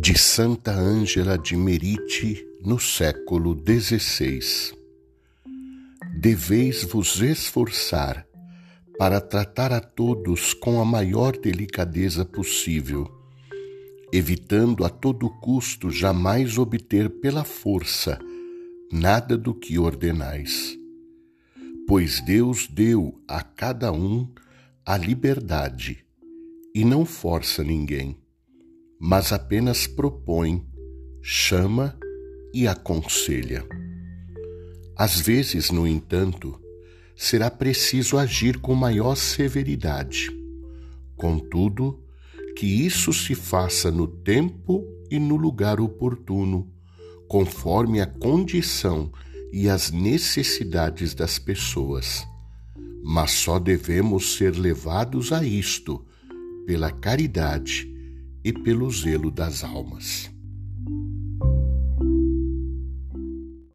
de Santa Ângela de Merite no século XVI. Deveis vos esforçar para tratar a todos com a maior delicadeza possível, evitando a todo custo jamais obter pela força nada do que ordenais. Pois Deus deu a cada um a liberdade e não força ninguém mas apenas propõe, chama e aconselha. Às vezes, no entanto, será preciso agir com maior severidade. Contudo, que isso se faça no tempo e no lugar oportuno, conforme a condição e as necessidades das pessoas. Mas só devemos ser levados a isto pela caridade e pelo zelo das almas.